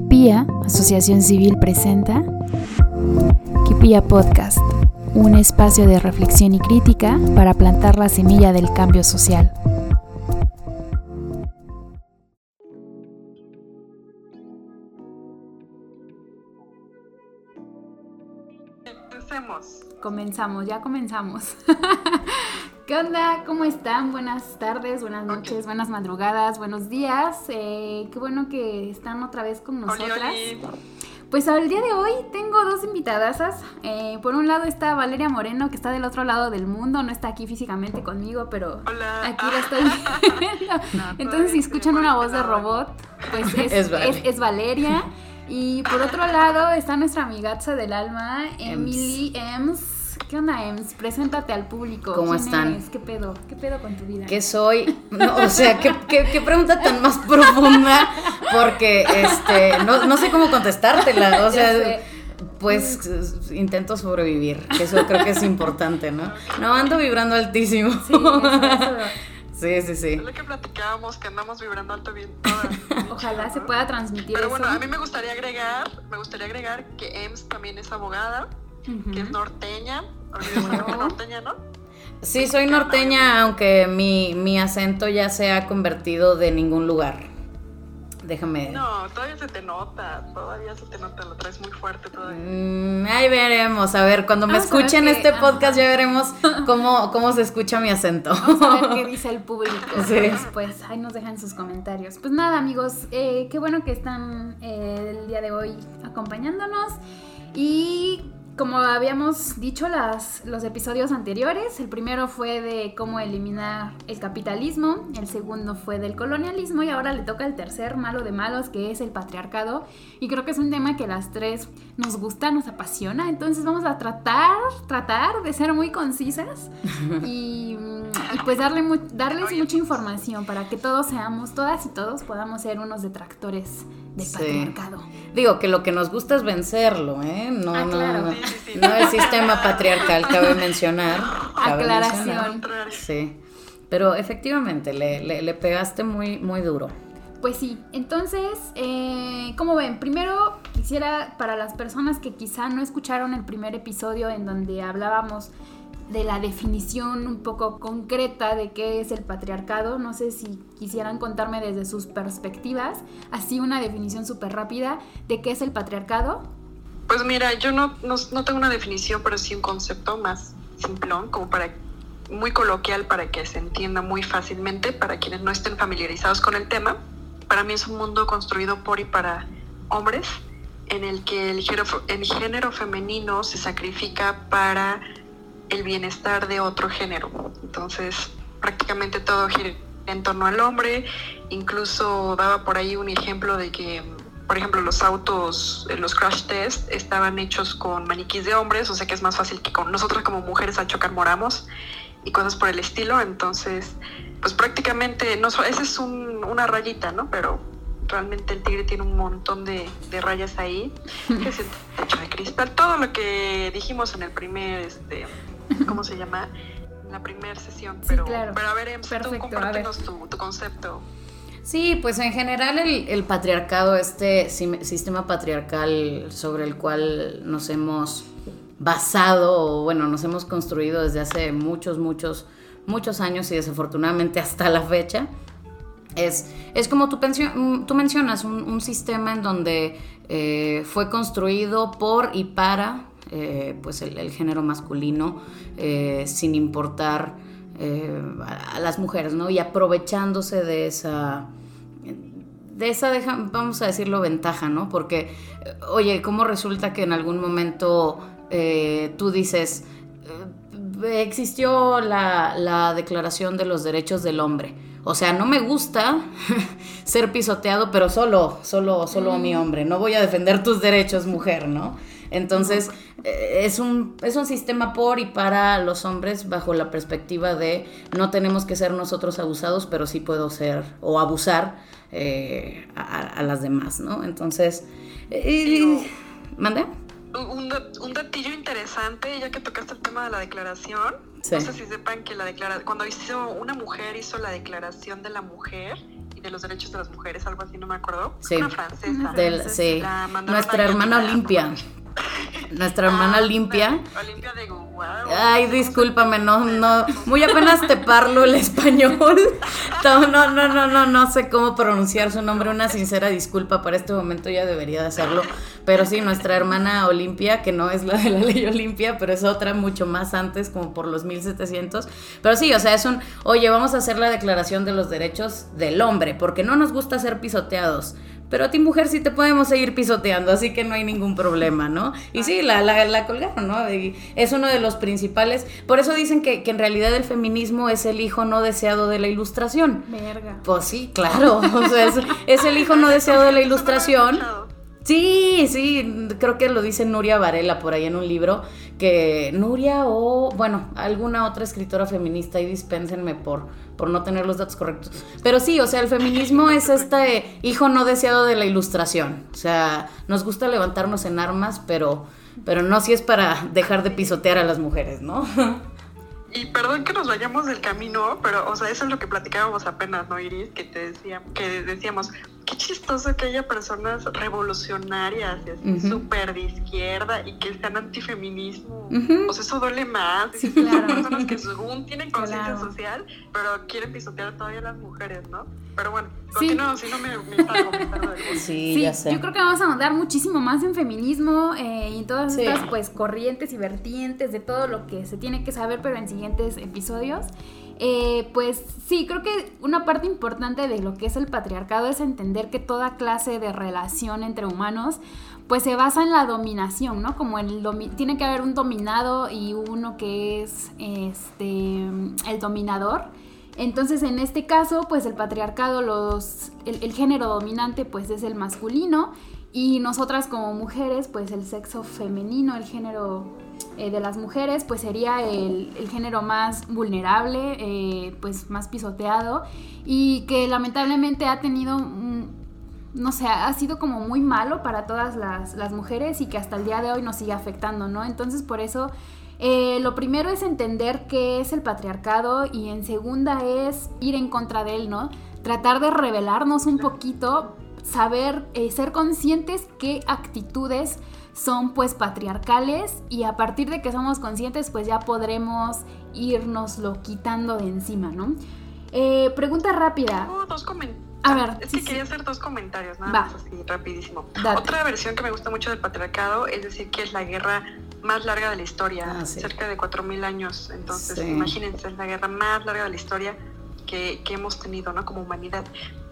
Kipia, Asociación Civil, presenta Kipia Podcast, un espacio de reflexión y crítica para plantar la semilla del cambio social. Empecemos. Comenzamos, ya comenzamos. ¿Qué onda? ¿Cómo están? Buenas tardes, buenas noches, buenas madrugadas, buenos días. Eh, qué bueno que están otra vez con nosotras. Oli, oli. Pues al día de hoy tengo dos invitadasas. Eh, por un lado está Valeria Moreno, que está del otro lado del mundo, no está aquí físicamente conmigo, pero Hola. aquí la estoy viendo. Entonces, si escuchan una voz de robot, pues es, Es Vale. es- es Valeria. Y por otro lado está nuestra amigaza del alma, Emily Ems. ¿Qué onda, Ems? Preséntate al público. ¿Cómo ¿Quién están? eres? ¿Qué pedo? ¿Qué pedo con tu vida? ¿Qué soy? No, o sea, ¿qué, qué, qué pregunta tan más profunda? Porque este, no, no sé cómo contestártela. O sea, pues intento sobrevivir, que eso creo que es importante, ¿no? No, ando vibrando altísimo. Sí, eso, eso. Sí, sí, sí. Es lo que platicábamos, que andamos vibrando alto bien todas. Ojalá se pueda transmitir Pero eso. bueno, a mí me gustaría agregar, me gustaría agregar que Ems también es abogada, Que es norteña. Norteña, ¿no? Sí, soy norteña, aunque mi, mi acento ya se ha convertido de ningún lugar. Déjame. No, todavía se te nota, todavía se te nota, lo traes muy fuerte todavía. Mm, ahí veremos, a ver, cuando me Vamos escuchen este podcast ya veremos cómo, cómo se escucha mi acento. Vamos a ver qué dice el público Sí. después. Ahí nos dejan sus comentarios. Pues nada, amigos, eh, qué bueno que están eh, el día de hoy acompañándonos. Y como habíamos dicho las, los episodios anteriores, el primero fue de cómo eliminar el capitalismo, el segundo fue del colonialismo y ahora le toca el tercer malo de malos que es el patriarcado. Y creo que es un tema que las tres nos gusta, nos apasiona. Entonces vamos a tratar, tratar de ser muy concisas y, y pues darle darles mucha información para que todos seamos, todas y todos podamos ser unos detractores del Sí. patriarcado. Digo que lo que nos gusta es vencerlo, ¿eh? No, Ah, no, claro. no, no el sistema patriarcal, cabe mencionar. cabe Aclaración. mencionar. Sí, pero efectivamente le, le- le pegaste muy, muy duro. Pues sí, entonces, eh, como ven, primero quisiera para las personas que quizá no escucharon el primer episodio en donde hablábamos de la definición un poco concreta de qué es el patriarcado, no sé si quisieran contarme desde sus perspectivas, así una definición súper rápida de qué es el patriarcado. Pues mira, yo no, no, tengo una definición, pero sí un concepto más simplón, como para muy coloquial para que se entienda muy fácilmente para quienes no estén familiarizados con el tema. Para mí es un mundo construido por y para hombres, en el que el género, el género femenino se sacrifica para el bienestar de otro género. Entonces, prácticamente todo gira en torno al hombre. Incluso daba por ahí un ejemplo de que, por ejemplo, los autos, eh, los crash test, estaban hechos con maniquís de hombres, o sea que es más fácil que con nosotros como mujeres al chocar moramos y cosas por el estilo. Entonces, pues prácticamente, no, esa es un- una rayita, ¿no? Pero realmente el tigre tiene un montón de, de rayas ahí, que es el techo de cristal. Todo lo que dijimos en el primer, este, ¿cómo se llama? La primera sesión. Sí, Pero, claro. pero a ver, tú Perfecto, a ver. compártenos tu, tu concepto. Sí, pues en general el, el patriarcado, este sistema patriarcal sobre el cual nos hemos basado, o bueno, nos hemos construido desde hace muchos, muchos, muchos años y desafortunadamente hasta la fecha, es, es como tú, mm, tú mencionas, un, un sistema en donde eh, fue construido por y para eh, pues el, el género masculino, eh, sin importar eh, a, a las mujeres, ¿no? Y aprovechándose de esa de esa, deja- vamos a decirlo, ventaja, ¿no? Porque, oye, ¿cómo resulta que en algún momento tú dices, existió la, la Declaración de los Derechos del Hombre? O sea, no me gusta ser pisoteado, pero solo, solo, solo mi hombre. No voy a defender tus derechos, mujer, ¿no? Entonces, eh, es, un, es un sistema por y para los hombres bajo la perspectiva de no tenemos que ser nosotros abusados, pero sí puedo ser o abusar eh, a, a las demás, ¿no? Entonces, eh, ¿mande? Un, un datillo interesante, ya que tocaste el tema de la declaración. Sí. No sé si sepan que la declara cuando hizo una mujer hizo la declaración de la mujer y de los derechos de las mujeres, algo así, no me acuerdo. Sí. Una francesa. Del- sí. La Nuestra hermana. Olimpia. Nuestra hermana Ah, Olimpia. Olimpia de Guau. Ay, discúlpame, no, no, muy apenas te parlo el español. No, no, no, no, no, no sé cómo pronunciar su nombre. Una sincera disculpa para este momento ya debería de hacerlo. Pero sí, nuestra hermana Olimpia, que no es la de la ley Olimpia, pero es otra mucho más antes, como por los 1700. Pero sí, o sea, es un, oye, vamos a hacer la declaración de los derechos del hombre, porque no nos gusta ser pisoteados. Pero a ti, mujer, sí te podemos seguir pisoteando, así que no hay ningún problema, ¿no? Y sí, la, la, la colgaron, ¿no? Y es uno de los principales. Por eso dicen que, que en realidad el feminismo es el hijo no deseado de la ilustración. Verga. Pues sí, claro. O sea, es, es el hijo no deseado de la ilustración. Sí, sí, creo que lo dice Nuria Varela por ahí en un libro, que Nuria o, bueno, alguna otra escritora feminista, y dispénsenme por, por no tener los datos correctos. Pero sí, o sea, el feminismo es este hijo no deseado de la ilustración. O sea, nos gusta levantarnos en armas, pero, pero no si es para dejar de pisotear a las mujeres, ¿no? Y perdón que nos vayamos del camino, pero, o sea, eso es lo que platicábamos apenas, ¿no, Iris? Que te decía, que decíamos, qué chistoso que haya personas revolucionarias y así, Ujú. súper de izquierda y que sean antifeminismo. Ujú. O sea, eso duele más. Sí, claro. Son personas que según tienen conciencia Claro. social, pero quieren pisotear todavía a las mujeres, ¿no? Pero bueno, Sí. continuamos, si no me, me salgo, me salgo del gusto. Sí, Sí, ya sé. yo creo que vamos a ahondar muchísimo más en feminismo eh, y en todas Sí. estas pues corrientes y vertientes de todo lo que se tiene que saber, pero en siguientes episodios. Eh, pues sí, creo que una parte importante de lo que es el patriarcado es entender que toda clase de relación entre humanos pues se basa en la dominación, ¿no? Como el tiene que haber un dominado y uno que es este el dominador. Entonces, en este caso, pues el patriarcado, los, el, el género dominante, pues es el masculino y nosotras como mujeres, pues el sexo femenino, el género eh, de las mujeres, pues sería el, el género más vulnerable, eh, pues más pisoteado y que lamentablemente ha tenido, no sé, ha sido como muy malo para todas las, las mujeres y que hasta el día de hoy nos sigue afectando, ¿no? Entonces, por eso... Eh, lo primero es entender qué es el patriarcado y en segunda es ir en contra de él, ¿no? Tratar de revelarnos un poquito, saber, eh, ser conscientes qué actitudes son pues patriarcales y a partir de que somos conscientes pues ya podremos irnoslo quitando de encima, ¿no? Eh, pregunta rápida. Tengo dos. A ver, Es sí, que sí. quería hacer dos comentarios, nada Va. más así, rapidísimo. Date. Otra versión que me gusta mucho del patriarcado es decir que es la guerra más larga de la historia, Ah, sí. cerca de 4.000 años. Entonces, imagínense, es la guerra más larga de la historia que, que hemos tenido, ¿no? Como humanidad.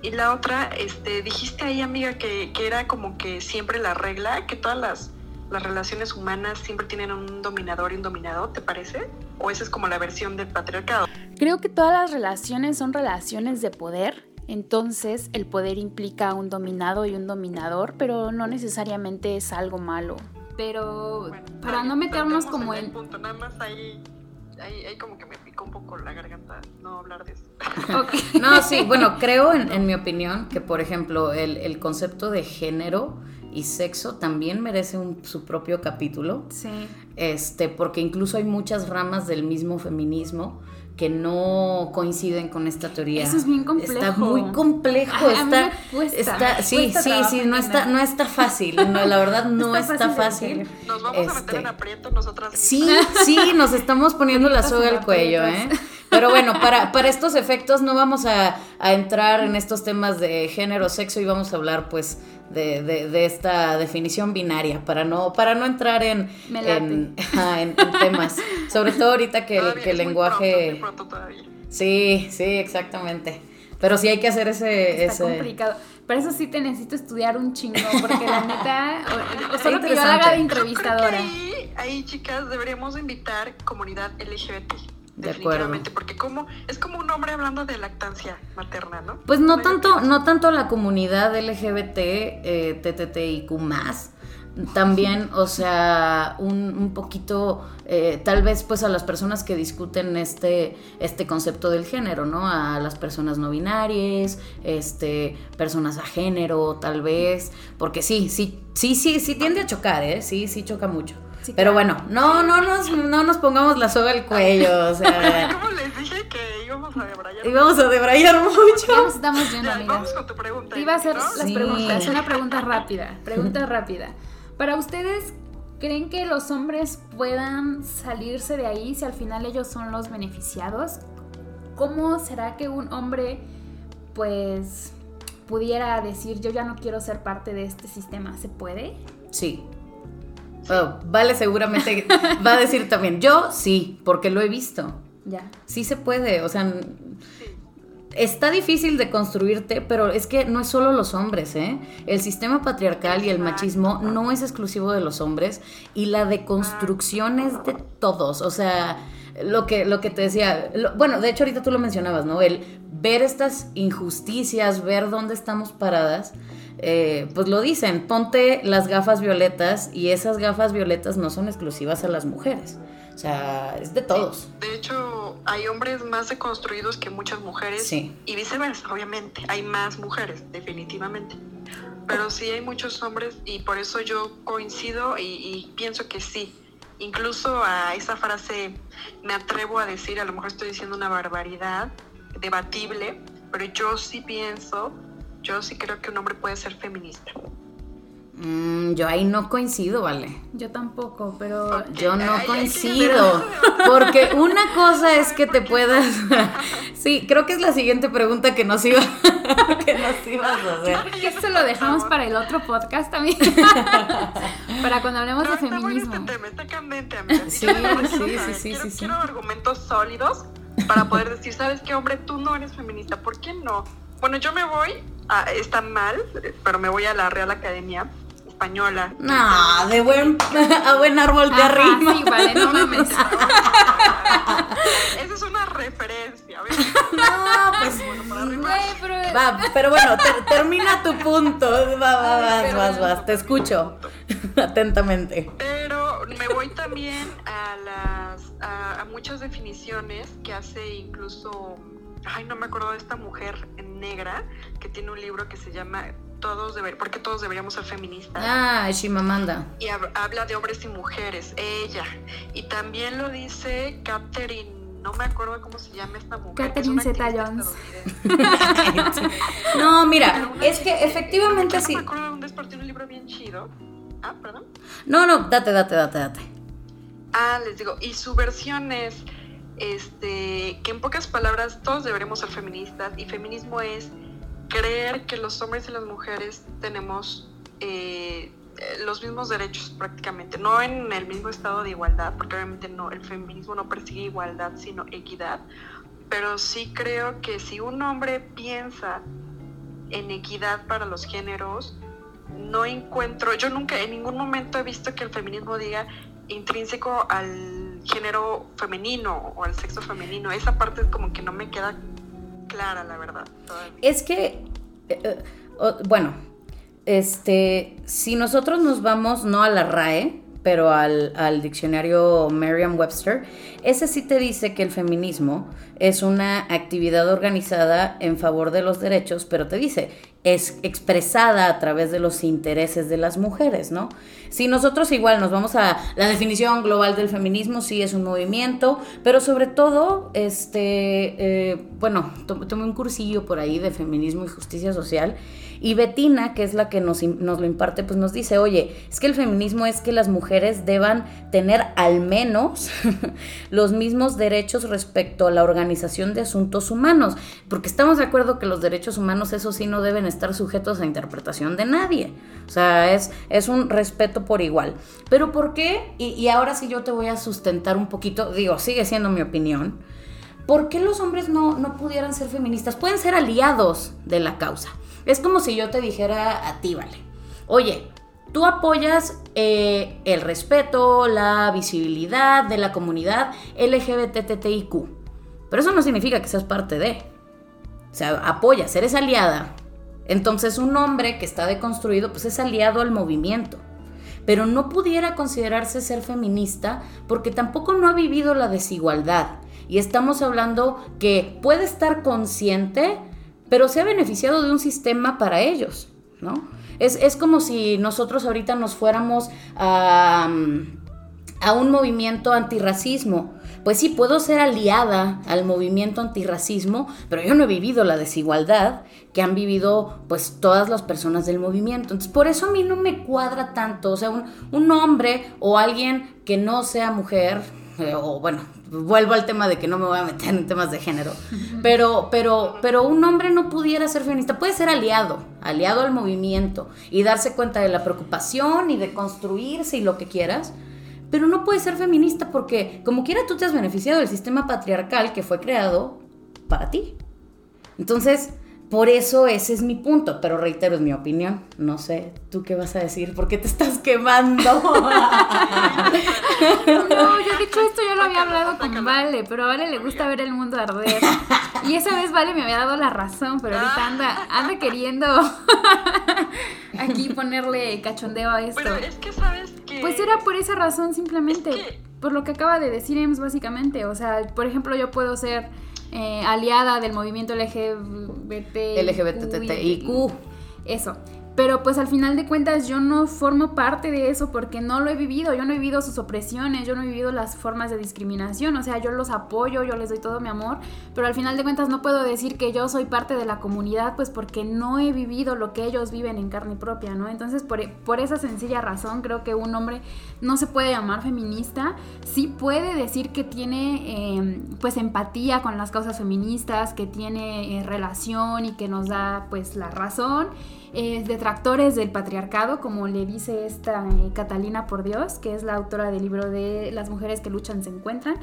Y la otra, este, dijiste ahí, amiga, que, que era como que siempre la regla, que todas las, las relaciones humanas siempre tienen un dominador y un dominado, ¿te parece? ¿O esa es como la versión del patriarcado? Creo que todas las relaciones son relaciones de poder. Entonces el poder implica un dominado y un dominador, pero no necesariamente es algo malo. Pero Bueno, para no meternos como en el punto, nada más ahí, ahí, ahí como que me picó un poco la garganta no hablar de eso. No, sí, bueno, creo en, en mi opinión que, por ejemplo, el, el concepto de género y sexo también merece un- su propio capítulo, Sí. este, porque incluso hay muchas ramas del mismo feminismo que no coinciden con esta teoría. Eso es bien complejo. Está muy complejo, Ay, a mí está, me cuesta, está- me sí, cuesta sí, sí, no está, no está fácil, no, la verdad no Está está, fácil. Nos vamos a meter Este, en aprieto nosotras Sí, mismas. sí, nos estamos poniendo la soga al cuello, ¿eh? Pero bueno, para, para estos efectos no vamos a, a entrar en estos temas de género, sexo y vamos a hablar pues de, de- de esta definición binaria para no, para no entrar en, en, ajá, en- en temas. Sobre todo ahorita que, el- Todavía que el muy lenguaje... pronto, muy pronto todavía. Sí, sí, exactamente. Pero sí hay que hacer ese... Está ese... complicado. Para eso sí te necesito estudiar un chingo, porque la neta, o, o solo que yo la haga de Yo creo que entrevistadora. ahí, ahí, chicas, deberíamos invitar comunidad LGBT. De definitivamente, porque como es como un hombre hablando de lactancia materna, ¿no? Pues no tanto, no tanto la comunidad LGBT, eh, TTTIQ más, también, o sea, un, un poquito, eh, tal vez pues a las personas que discuten este, este concepto del género, ¿no? A las personas no binarias, este, personas a género, tal vez, porque sí, sí, sí, sí, sí tiende a chocar, ¿eh? Sí, sí choca mucho. Sí, Pero claro. bueno, no, no nos, no nos pongamos la soga al cuello, o sea... ¿Cómo les dije que íbamos a debrayar. Íbamos a debrayar mucho. Ya nos estamos yendo, Ya, amigas. vamos con tu pregunta. Iba a hacer ¿no? las Sí. preguntas, una pregunta rápida, pregunta rápida. Para ustedes, ¿creen que los hombres puedan salirse de ahí si al final ellos son los beneficiados? ¿Cómo será que un hombre, pues, pudiera decir, yo ya no quiero ser parte de este sistema? ¿Se puede? Sí. Oh, vale, seguramente va a decir también. Yo sí, porque lo he visto. Ya. Sí se puede, o sea, está difícil de construirte, pero es que no es solo los hombres, ¿eh? El sistema patriarcal y el machismo no es exclusivo de los hombres y la deconstrucción es de todos, o sea, lo que, lo que te decía, lo- bueno, de hecho ahorita tú lo mencionabas, ¿no? El ver estas injusticias, ver dónde estamos paradas. eh, pues lo dicen, ponte las gafas violetas y esas gafas violetas no son exclusivas a las mujeres. O sea, es de todos. De hecho, hay hombres más deconstruidos que muchas mujeres Sí. y viceversa, obviamente. Hay más mujeres, definitivamente. Pero sí hay muchos hombres y por eso yo coincido y, y pienso que sí. Incluso a esa frase me atrevo a decir, a lo mejor estoy diciendo una barbaridad, debatible, pero yo sí pienso, yo sí creo que un hombre puede ser feminista. Mm, yo ahí no coincido, vale. Yo tampoco, pero... Yo no Ay, ay, coincido, porque una cosa es que te puedas... Sí, creo que es la siguiente pregunta que nos iba, que nos ibas a hacer. Eso lo dejamos para el otro podcast también. para cuando hablemos No, de está feminismo. este tema, está candente, amiga. Sí, Yo quiero sí, sí, sí, quiero, sí, sí. quiero argumentos sólidos para poder decir, ¿sabes qué, hombre? Tú no eres feminista, ¿por qué no? Bueno, yo me voy, a, está mal, pero me voy a la Real Academia Española. No, de buen, a buen árbol te Ajá, arrima. sí, vale, no mames. Esa es una referencia, ¿ves? No, pues... Bueno, para. Güey, pero... Va, pero bueno, ter- termina tu punto. Va, va, Ay, vas, vas, vas. Te escucho atentamente. Pero me voy también a las a, a muchas definiciones que hace incluso ay no me acuerdo de esta mujer negra que tiene un libro que se llama todos deber porque todos deberíamos ser feministas Ah, Shimamanda. y hab- habla de hombres y mujeres ella y también lo dice Catherine no me acuerdo cómo se llama esta mujer Catherine Zeta-Jones. estadounidense. No, mira, es que efectivamente no sí. me acuerdo de dónde es, un libro bien chido ah perdón No, no, date, date, date, date. Ah, les digo, y su versión es este, que en pocas palabras todos deberemos ser feministas y feminismo es creer que los hombres y las mujeres tenemos eh, eh, los mismos derechos prácticamente, no en el mismo estado de igualdad, porque obviamente no, el feminismo no persigue igualdad, sino equidad, pero sí creo que si un hombre piensa en equidad para los géneros, no encuentro, yo nunca en ningún momento he visto que el feminismo diga intrínseco al género femenino o al sexo femenino. Esa parte es como que no me queda clara, la verdad. todavía. Es que, eh, eh, bueno, este, si nosotros nos vamos no a la RAE, pero al, al diccionario Merriam-Webster, ese sí te dice que el feminismo es una actividad organizada en favor de los derechos, pero te dice, es expresada a través de los intereses de las mujeres, ¿no? Si nosotros igual nos vamos a la definición global del feminismo, sí es un movimiento, pero sobre todo, este, eh, bueno, to- tomé un cursillo por ahí de feminismo y justicia social y Betina, que es la que nos, nos lo imparte, pues nos dice, oye, es que el feminismo es que las mujeres deban tener al menos los mismos derechos respecto a la organización de asuntos humanos, porque estamos de acuerdo que los derechos humanos, eso sí, no deben estar sujetos a interpretación de nadie. O sea, es, es un respeto por igual. Pero ¿por qué? Y, y ahora sí yo te voy a sustentar un poquito, digo, sigue siendo mi opinión. ¿Por qué los hombres no, no pudieran ser feministas? Pueden ser aliados de la causa. Es como si yo te dijera a ti, vale. Oye, tú apoyas eh, el respeto, la visibilidad de la comunidad LGBTTIQ. Pero eso no significa que seas parte de. O sea, apoyas, eres aliada. Entonces un hombre que está deconstruido, pues es aliado al movimiento. Pero no pudiera considerarse ser feminista porque tampoco no ha vivido la desigualdad. Y estamos hablando que puede estar consciente, pero se ha beneficiado de un sistema para ellos, ¿no? Es, es como si nosotros ahorita nos fuéramos a, a un movimiento antirracismo, pues sí, puedo ser aliada al movimiento antirracismo, pero yo no he vivido la desigualdad que han vivido pues todas las personas del movimiento. Entonces, por eso a mí no me cuadra tanto, o sea, un, un hombre o alguien que no sea mujer, eh, o bueno, vuelvo al tema de que no me voy a meter en temas de género, pero, pero, pero un hombre no pudiera ser feminista, puede ser aliado, aliado al movimiento y darse cuenta de la preocupación y de construirse y lo que quieras, pero no puede ser feminista porque como quiera tú te has beneficiado del sistema patriarcal que fue creado para ti. Entonces, por eso ese es mi punto, pero reitero, es mi opinión. No sé, ¿tú qué vas a decir? ¿Por qué te estás quemando? no, yo he dicho esto, yo lo había hablado con Vale, pero a Vale le gusta ver el mundo arder. Y esa vez Vale me había dado la razón, pero ahorita anda, anda queriendo aquí ponerle cachondeo a esto. Pero es que sabes que... Pues era por esa razón simplemente, por lo que acaba de decir Ems básicamente. O sea, por ejemplo, yo puedo ser eh, aliada del movimiento LGBT. LGBTIQ. Eso. Pero pues al final de cuentas yo no formo parte de eso porque no lo he vivido, yo no he vivido sus opresiones, yo no he vivido las formas de discriminación, o sea, yo los apoyo, yo les doy todo mi amor, pero al final de cuentas no puedo decir que yo soy parte de la comunidad pues porque no he vivido lo que ellos viven en carne propia, ¿no? Entonces por, por esa sencilla razón creo que un hombre no se puede llamar feminista, sí puede decir que tiene eh, pues empatía con las causas feministas, que tiene eh, relación y que nos da pues la razón eh, detractores del patriarcado, como le dice esta eh, Catalina por Dios, que es la autora del libro de Las mujeres que luchan se encuentran.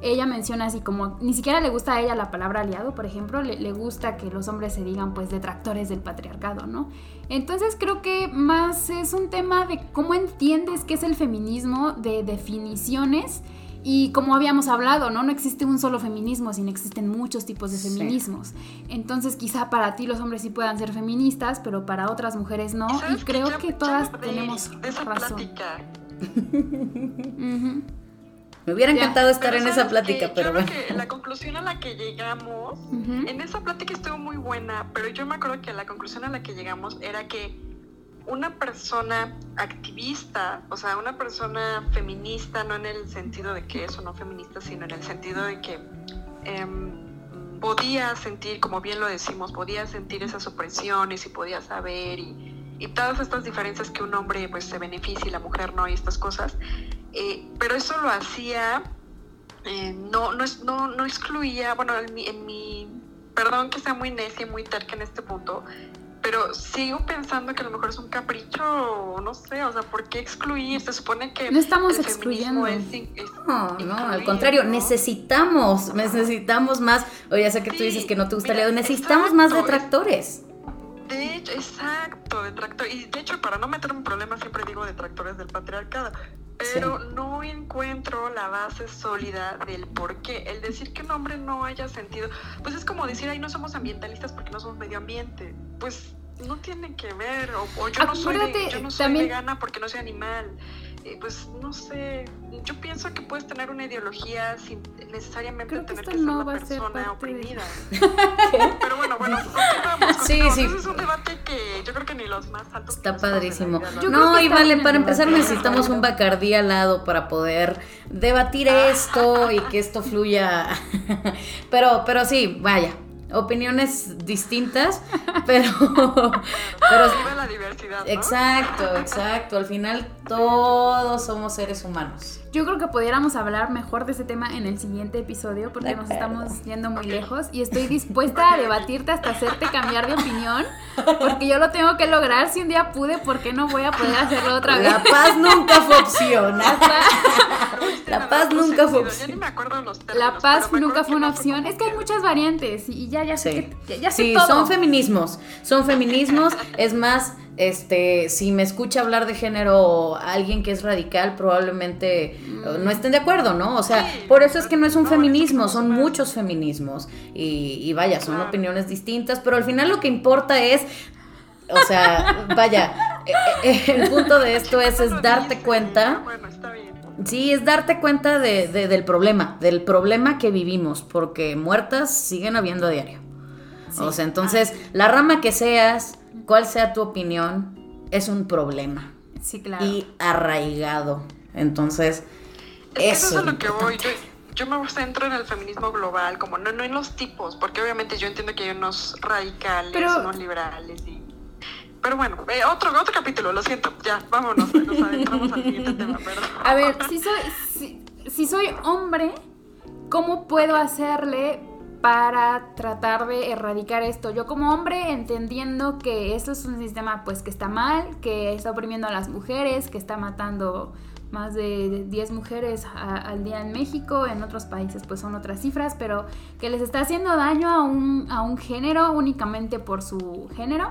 Ella menciona así como, ni siquiera le gusta a ella la palabra aliado, por ejemplo, le, le gusta que los hombres se digan pues detractores del patriarcado, ¿no? Entonces creo que más es un tema de cómo entiendes qué es el feminismo, de definiciones y como habíamos hablado, ¿no? No existe un solo feminismo, sino existen muchos tipos de feminismos. Entonces quizá para ti los hombres sí puedan ser feministas, pero para otras mujeres no. Y creo que, todas tenemos razón. Me hubiera encantado estar en esa plática, pero bueno. Que la conclusión a la que llegamos, en esa plática estuvo muy buena, pero yo me acuerdo que la conclusión a la que llegamos era que una persona activista, o sea, una persona feminista, no en el sentido de que eso no feminista, sino en el sentido de que em, podía sentir, como bien lo decimos, podía sentir esas opresiones y podía saber y, todas estas diferencias que un hombre pues se beneficia y la mujer no y estas cosas, eh, pero eso lo hacía, eh, no, no, no, no excluía, bueno, en mi, en mi, perdón que sea muy necia y muy terca en este punto, pero sigo pensando que a lo mejor es un capricho, no sé, o sea, ¿por qué excluir? Se supone que no estamos excluyendo. no, no, al contrario, necesitamos, necesitamos más, o ya sé que tú dices que no te gusta leer, necesitamos más detractores. De hecho, exacto, detractor. Y de hecho, para no meterme en problemas, siempre digo detractores del patriarcado. Pero no encuentro la base sólida del por qué. El decir que un hombre no haya sentido, pues es como decir, ahí no somos ambientalistas porque no somos medio ambiente. Pues no tiene que ver. O, yo, no soy, yo no soy vegana porque no soy animal. Eh, pues no sé, yo pienso que puedes tener una ideología sin necesariamente tener que, ser una persona oprimida. Pero bueno, bueno, continuamos, Sí, sí. Ese es un debate que yo creo que ni los más altos. Está padrísimo. No, y vale, para empezar necesitamos un bacardí al lado para poder debatir esto y que esto fluya. pero, pero sí, vaya, opiniones distintas, pero... pero la diversidad, Exacto, exacto. Al final todos somos seres humanos. Yo creo que pudiéramos hablar mejor de ese tema en el siguiente episodio porque nos estamos yendo muy lejos y estoy dispuesta a debatirte hasta hacerte cambiar de opinión porque yo lo tengo que lograr. Si un día pude, ¿por qué no voy a poder hacerlo otra vez? La paz nunca fue opción. La paz nunca fue opción. La paz nunca fue una opción. Es que hay muchas variantes y ya, ya sé que, ya, sé sí, son feminismos. Son feminismos. Es más, este, si me escucha hablar de género alguien que es radical, probablemente no estén de acuerdo, ¿no? O sea, por eso es que no es un feminismo, son muchos feminismos. Y, vaya, son opiniones distintas, pero al final lo que importa es, o sea, vaya, eh, eh, el punto de esto es, es darte cuenta. Sí, es darte cuenta de, del problema, del problema que vivimos, porque muertas siguen habiendo a diario. O sea, entonces, la rama que seas, cuál sea tu opinión, es un problema. Sí, claro. Y arraigado. Entonces, eso, es lo que voy. yo me centro en el feminismo global, como no, no en los tipos, porque obviamente yo entiendo que hay unos radicales, unos liberales y pero bueno, eh, otro, otro capítulo, lo siento. Ya, vámonos, nos adentramos al siguiente tema. A ver, si soy, si, soy hombre, ¿cómo puedo hacerle para tratar de erradicar esto. Yo como hombre entendiendo que esto es un sistema pues que está mal, que está oprimiendo a las mujeres, que está matando más de 10 mujeres al día en México, en otros países pues son otras cifras, pero que les está haciendo daño a un, a un género únicamente por su género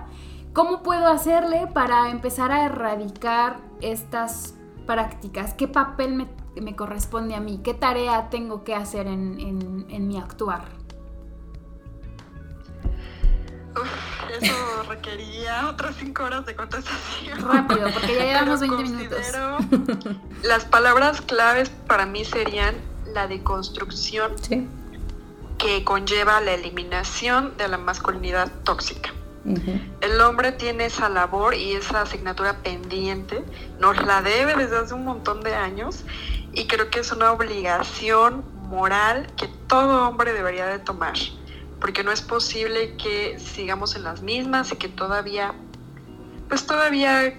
¿Cómo puedo hacerle para empezar a erradicar estas prácticas? ¿Qué papel me, corresponde a mí? ¿Qué tarea tengo que hacer en, mi actuar? eso requeriría otras cinco horas de contestación. Rápido, porque ya llevamos 20 minutos. Las palabras claves para mí serían la deconstrucción que conlleva la eliminación de la masculinidad tóxica. El hombre tiene esa labor y esa asignatura pendiente, nos la debe desde hace un montón de años y creo que es una obligación moral que todo hombre debería de tomar, porque no es posible que sigamos en las mismas y que todavía, pues todavía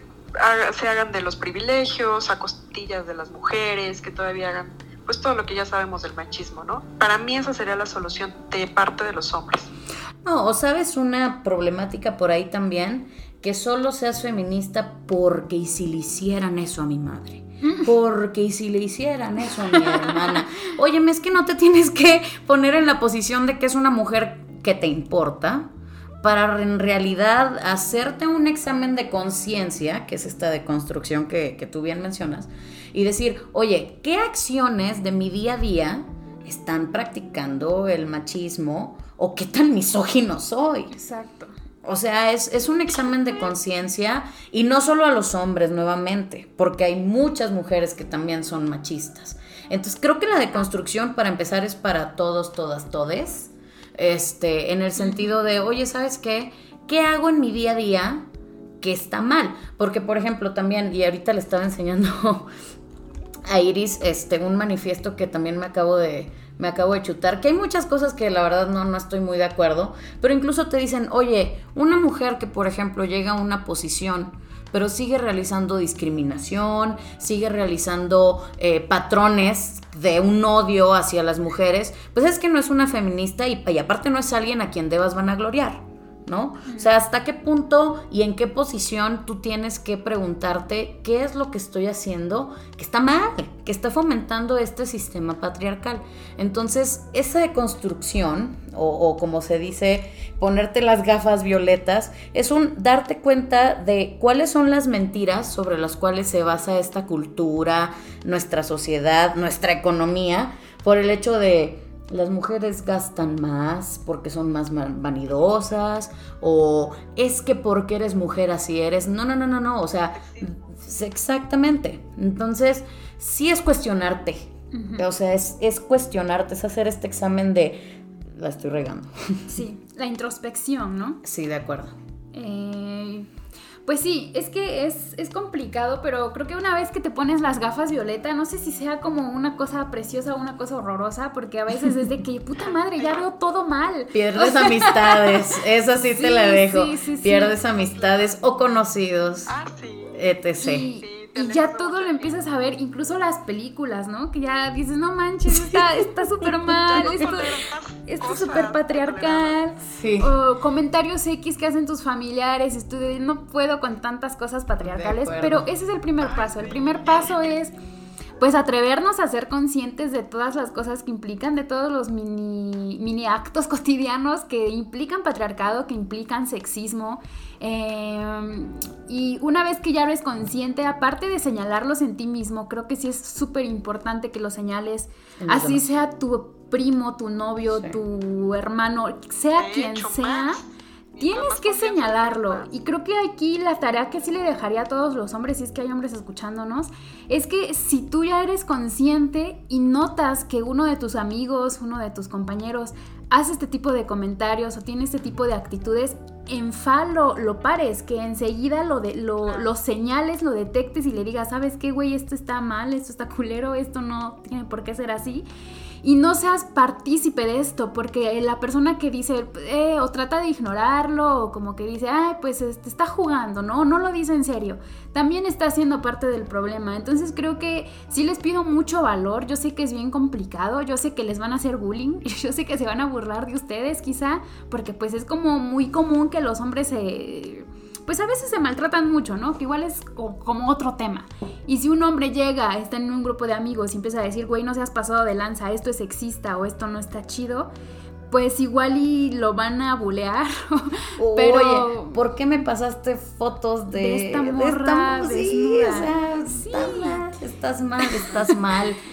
se hagan de los privilegios a costillas de las mujeres, que todavía hagan pues todo lo que ya sabemos del machismo, ¿no? Para mí esa sería la solución de parte de los hombres. No, o sabes una problemática por ahí también, que solo seas feminista porque y si le hicieran eso a mi madre. Porque y si le hicieran eso a mi hermana. Óyeme, es que no te tienes que poner en la posición de que es una mujer que te importa para en realidad hacerte un examen de conciencia, que es esta deconstrucción que, que tú bien mencionas, y decir, oye, ¿qué acciones de mi día a día están practicando el machismo o qué tan misógino soy. Exacto. O sea, es, un examen de conciencia y no solo a los hombres nuevamente, porque hay muchas mujeres que también son machistas. Entonces creo que la deconstrucción para empezar es para todos, todas, todes. Este, en el sentido de, oye, ¿sabes qué? ¿Qué hago en mi día a día que está mal? Porque, por ejemplo, también, y ahorita le estaba enseñando a Iris este, un manifiesto que también me acabo de, me acabo de chutar, que hay muchas cosas que la verdad no, no estoy muy de acuerdo, pero incluso te dicen, oye, una mujer que por ejemplo llega a una posición, pero sigue realizando discriminación, sigue realizando eh, patrones de un odio hacia las mujeres, pues es que no es una feminista y, y aparte no es alguien a quien debas vanagloriar. ¿No? O sea, hasta qué punto y en qué posición tú tienes que preguntarte qué es lo que estoy haciendo que está mal, que está fomentando este sistema patriarcal. Entonces, esa deconstrucción, o, o como se dice, ponerte las gafas violetas, es un darte cuenta de cuáles son las mentiras sobre las cuales se basa esta cultura, nuestra sociedad, nuestra economía, por el hecho de las mujeres gastan más porque son más vanidosas o es que porque eres mujer así eres. No, no, no, no, no. O sea, exactamente. Entonces, sí es cuestionarte. O sea, es, es cuestionarte, es hacer este examen de la estoy regando. Sí, la introspección, ¿no? Sí, de acuerdo. Eh, pues sí, es que es, es, complicado, pero creo que una vez que te pones las gafas violeta, no sé si sea como una cosa preciosa o una cosa horrorosa, porque a veces es de que, puta madre, ya veo todo mal. Pierdes amistades, eso sí, te la dejo. Pierdes amistades o conocidos, ah, etc y ya todo lo empiezas a ver, incluso las películas, ¿no? Que ya dices, no manches, está súper mal, esto, es súper patriarcal. Sí. O comentarios X que hacen tus familiares, y tú no puedo con tantas cosas patriarcales, pero ese es el primer paso. El primer paso es pues atrevernos a ser conscientes de todas las cosas que implican, de todos los mini, mini actos cotidianos que implican patriarcado, que implican sexismo. Em, y una vez que ya eres consciente, aparte de señalarlos en ti mismo, creo que sí es súper importante que los señales, así sea tu primo, tu novio, tu hermano, sea quien sea. Tienes que señalarlo. Y creo que aquí la tarea que sí le dejaría a todos los hombres, si es que hay hombres escuchándonos, es que si tú ya eres consciente y notas que uno de tus amigos, uno de tus compañeros hace este tipo de comentarios o tiene este tipo de actitudes, en fa lo, pares, que enseguida lo, de, lo, lo, señales, lo detectes y le digas, ¿sabes qué, güey? Esto está mal, esto está culero, esto no tiene por qué ser así y no seas partícipe de esto, porque la persona que dice, eh, o trata de ignorarlo, o como que dice, ay, pues este, está jugando, ¿no? No lo dice en serio, también está siendo parte del problema. Entonces creo que sí les pido mucho valor, yo sé que es bien complicado, yo sé que les van a hacer bullying, yo sé que se van a burlar de ustedes quizá, porque pues es como muy común que los hombres se pues a veces se maltratan mucho, ¿no? Que igual es como otro tema. Y si un hombre llega, está en un grupo de amigos y empieza a decir, güey, no seas pasado de lanza, esto es sexista o esto no está chido, pues igual y lo van a bulear. pero Oye, ¿por qué me pasaste fotos de, esta morra de sí, o sea, sí. estás mal, estás mal.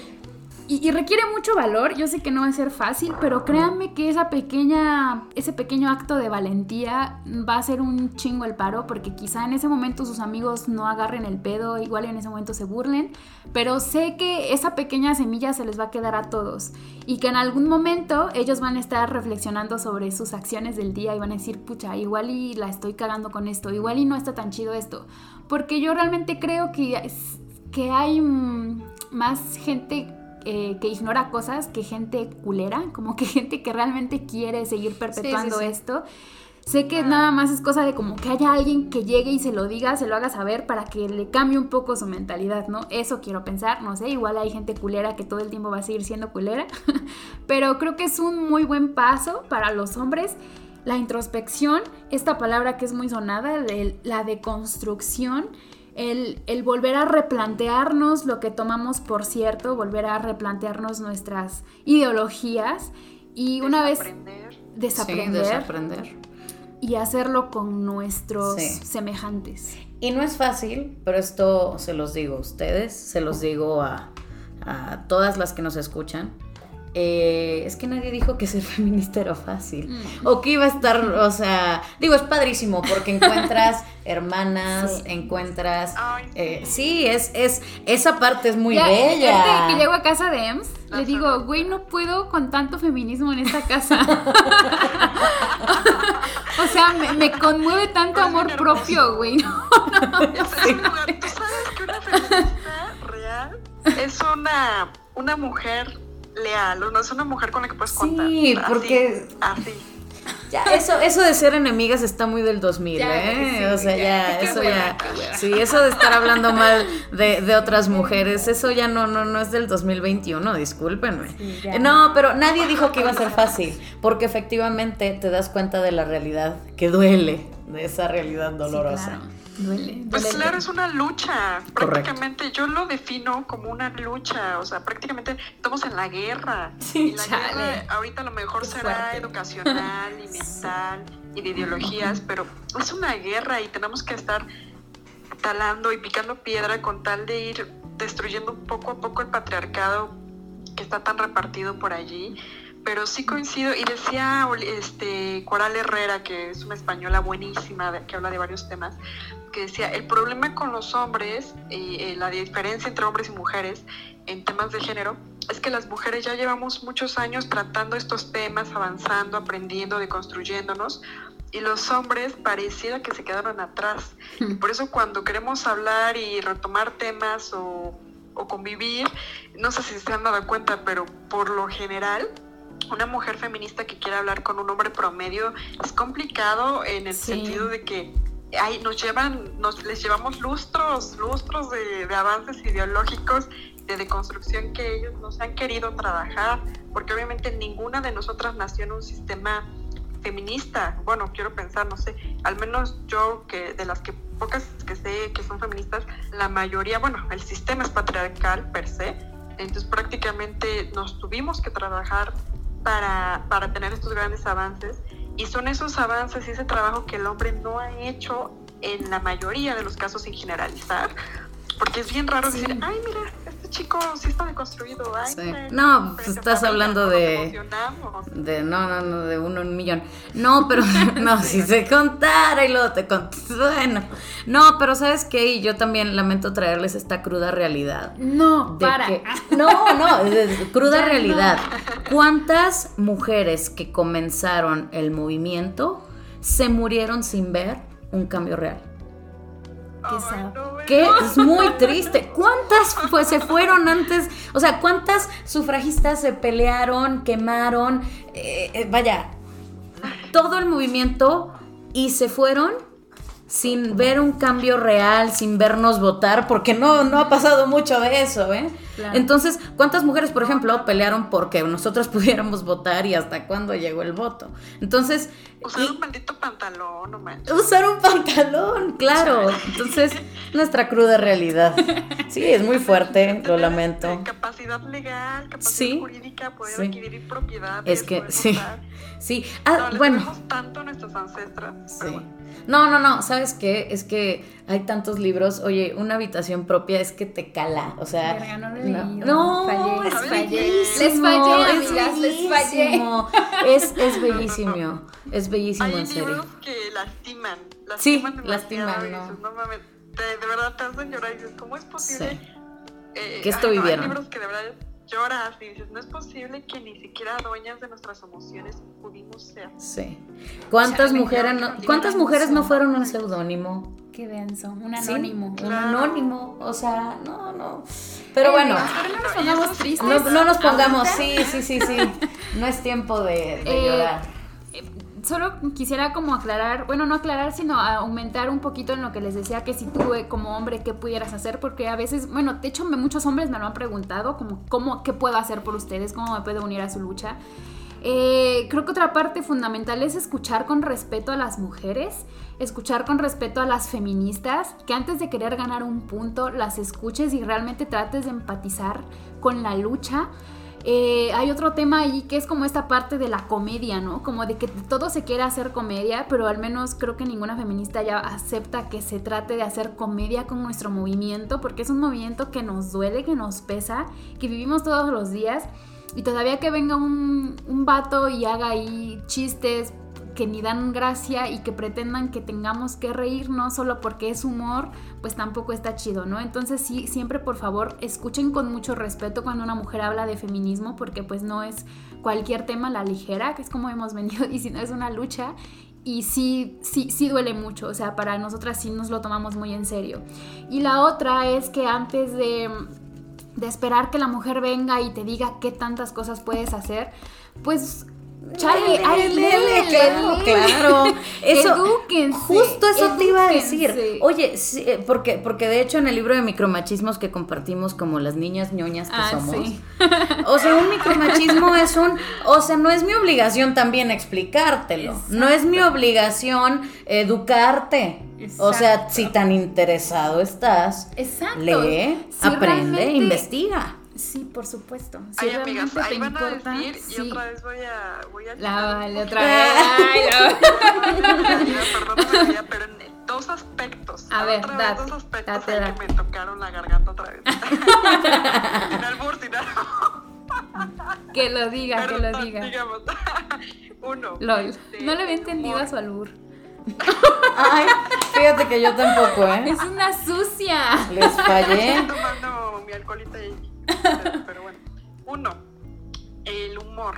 Y, requiere mucho valor, yo sé que no va a ser fácil, pero créanme que esa pequeña, ese pequeño acto de valentía va a ser un chingo el paro, porque quizá en ese momento sus amigos no agarren el pedo, igual en ese momento se burlen, pero sé que esa pequeña semilla se les va a quedar a todos y que en algún momento ellos van a estar reflexionando sobre sus acciones del día y van a decir, pucha, igual y la estoy cagando con esto, igual y no está tan chido esto, porque yo realmente creo que, que hay mm, más gente eh, que ignora cosas que gente culera, como que gente que realmente quiere seguir perpetuando esto. Sé que nada más es cosa de como que haya alguien que llegue y se lo diga, se lo haga saber para que le cambie un poco su mentalidad, ¿no? Eso quiero pensar, no sé, igual hay gente culera que todo el tiempo va a seguir siendo culera, pero creo que es un muy buen paso para los hombres. La introspección, esta palabra que es muy sonada, la deconstrucción, el, volver a replantearnos lo que tomamos por cierto, volver a replantearnos nuestras ideologías y una vez desaprender, desaprender, y hacerlo con nuestros semejantes. Y no es fácil, pero esto se los digo a ustedes, se los digo a, a todas las que nos escuchan eh, es que nadie dijo que ser feminista era fácil. Mm. O que iba a estar, o sea, digo, es padrísimo porque encuentras hermanas, encuentras... Eh, sí, es, es, esa parte es muy bella. que llego a casa de Ems, le digo, güey, no puedo con tanto feminismo en esta casa. o sea, me, conmueve tanto amor propio, güey. No, ¿Tú sabes que una feminista real es una, una mujer leal, no es una mujer con la que puedes contar. Sí, porque... Así. Ya, eso, eso de ser enemigas está muy del 2000, ¿eh? o sea, ya, eso ya. Sí, eso de estar hablando mal de, otras mujeres, eso ya no, no, no es del 2021, discúlpenme. no, pero nadie dijo que iba a ser fácil, porque efectivamente te das cuenta de la realidad que duele, de esa realidad dolorosa. Pues claro, es una lucha. Prácticamente yo lo defino como una lucha. O sea, prácticamente estamos en la guerra. y la guerra ahorita a lo mejor será educacional y mental y de ideologías, pero es una guerra y tenemos que estar talando y picando piedra con tal de ir destruyendo poco a poco el patriarcado que está tan repartido por allí. Pero sí coincido. Y decía este Coral Herrera que es una española buenísima que habla de varios temas que decía, el problema con los hombres y eh, la diferencia entre hombres y mujeres en temas de género es que las mujeres ya llevamos muchos años tratando estos temas, avanzando, aprendiendo, deconstruyéndonos, y los hombres pareciera que se quedaron atrás. Y por eso cuando queremos hablar y retomar temas o, o convivir, no sé si se han dado cuenta, pero por lo general una mujer feminista que quiera hablar con un hombre promedio es complicado en el sentido de que ay, nos llevan, nos les llevamos lustros, lustros de, avances ideológicos, de deconstrucción que ellos nos han querido trabajar, porque obviamente ninguna de nosotras nació en un sistema feminista. Bueno, quiero pensar, no sé, al menos yo que de las que pocas que sé que son feministas, la mayoría, bueno, el sistema es patriarcal per se, entonces prácticamente nos tuvimos que trabajar para, para tener estos grandes avances y son esos avances y ese trabajo que el hombre no ha hecho en la mayoría de los casos sin generalizar, porque es bien raro decir, ay, mira, chico sí está deconstruido. Ay, no, pues estás hablando de, de. No, no, no, de uno en un millón. No, pero. no, si se contara y luego te conto. Bueno. No, pero ¿sabes qué? Y yo también lamento traerles esta cruda realidad. No, para. no, no, cruda realidad. ¿Cuántas mujeres que comenzaron el movimiento se murieron sin ver un cambio real? Que es muy triste. ¿Cuántas pues, se fueron antes? O sea, ¿cuántas sufragistas se pelearon, quemaron? Eh, eh, vaya, todo el movimiento y se fueron sin ver un cambio real, sin vernos votar, porque no, no ha pasado mucho de eso, ¿eh? Entonces, ¿cuántas mujeres, por ejemplo, pelearon porque nosotros pudiéramos votar y hasta cuándo llegó el voto? Entonces... Usar un maldito pantalón, no manches. Usar un pantalón, claro. Entonces, nuestra cruda realidad. Sí, es muy fuerte, lo lamento. Capacidad legal, capacidad jurídica, poder adquirir propiedad. Es que, sí. Sí, ah, bueno. tanto a nuestros ancestros. Sí. No, no, no, ¿sabes qué? Es que hay tantos libros. Oye, una habitación propia es que te cala. O sea, no, no, es bellísimo. Les fallé, amigas, les fallé. Es, es bellísimo. Es bellísimo, hay en serio. libros que lastiman. lastiman sí, lastiman, ¿no? no mames, de, verdad te hacen llorar y dices, ¿cómo es posible? Sí. Eh, que esto vivieron. Hay libros que de verdad lloras y dices, no es posible que ni siquiera dueñas de nuestras emociones pudimos ser. Sí. ¿Cuántas mujeres no, ¿cuántas mujeres no fueron un seudónimo? Qué denso, un anónimo. Un anónimo, o sea, no, no. Pero bueno, no nos pongamos tristes. No, nos pongamos, sí, sí, sí, sí. No es tiempo de, de eh, llorar solo quisiera como aclarar, bueno, no aclarar, sino aumentar un poquito en lo que les decía que si tú eh, como hombre, ¿qué pudieras hacer? Porque a veces, bueno, de hecho muchos hombres me lo han preguntado, como, ¿cómo, ¿qué puedo hacer por ustedes? ¿Cómo me puedo unir a su lucha? Eh, creo que otra parte fundamental es escuchar con respeto a las mujeres, escuchar con respeto a las feministas, que antes de querer ganar un punto, las escuches y realmente trates de empatizar con la lucha eh, hay otro tema ahí que es como esta parte de la comedia, ¿no? Como de que todo se quiere hacer comedia, pero al menos creo que ninguna feminista ya acepta que se trate de hacer comedia con nuestro movimiento, porque es un movimiento que nos duele, que nos pesa, que vivimos todos los días. Y todavía que venga un, un vato y haga ahí chistes que ni dan gracia y que pretendan que tengamos que reírnos solo porque es humor, pues tampoco está chido, ¿no? Entonces sí, siempre por favor escuchen con mucho respeto cuando una mujer habla de feminismo porque pues no es cualquier tema la ligera, que es como hemos venido diciendo, es una lucha y sí, sí, sí duele mucho, o sea, para nosotras sí nos lo tomamos muy en serio. Y la otra es que antes de, de esperar que la mujer venga y te diga qué tantas cosas puedes hacer, pues Chale, ay, lele, claro, claro. Eso, justo eso te iba a decir. Oye, eh, porque, porque de hecho en el libro de micromachismos que compartimos como las niñas ñoñas que ah, somos. O sea, un micromachismo es un, o sea, no es mi obligación también explicártelo. No es mi obligación educarte. O sea, si tan interesado estás, lee, aprende, investiga. Sí, por supuesto. Si Ay, amigas, ahí van a decir y otra vez voy a... Voy a la vale, otra vez. Ay, Perdóname, pero en dos aspectos. A ver, otra vez, dos aspectos que me tocaron la garganta otra vez. sin albur, sin Que lo diga, que lo diga. Digamos. Uno. LOL. Este, no le había entendido a su albur. Ay, fíjate que yo tampoco, ¿eh? Es una sucia. Les fallé. Estoy tomando mi alcoholita y pero, bueno. Uno, el humor.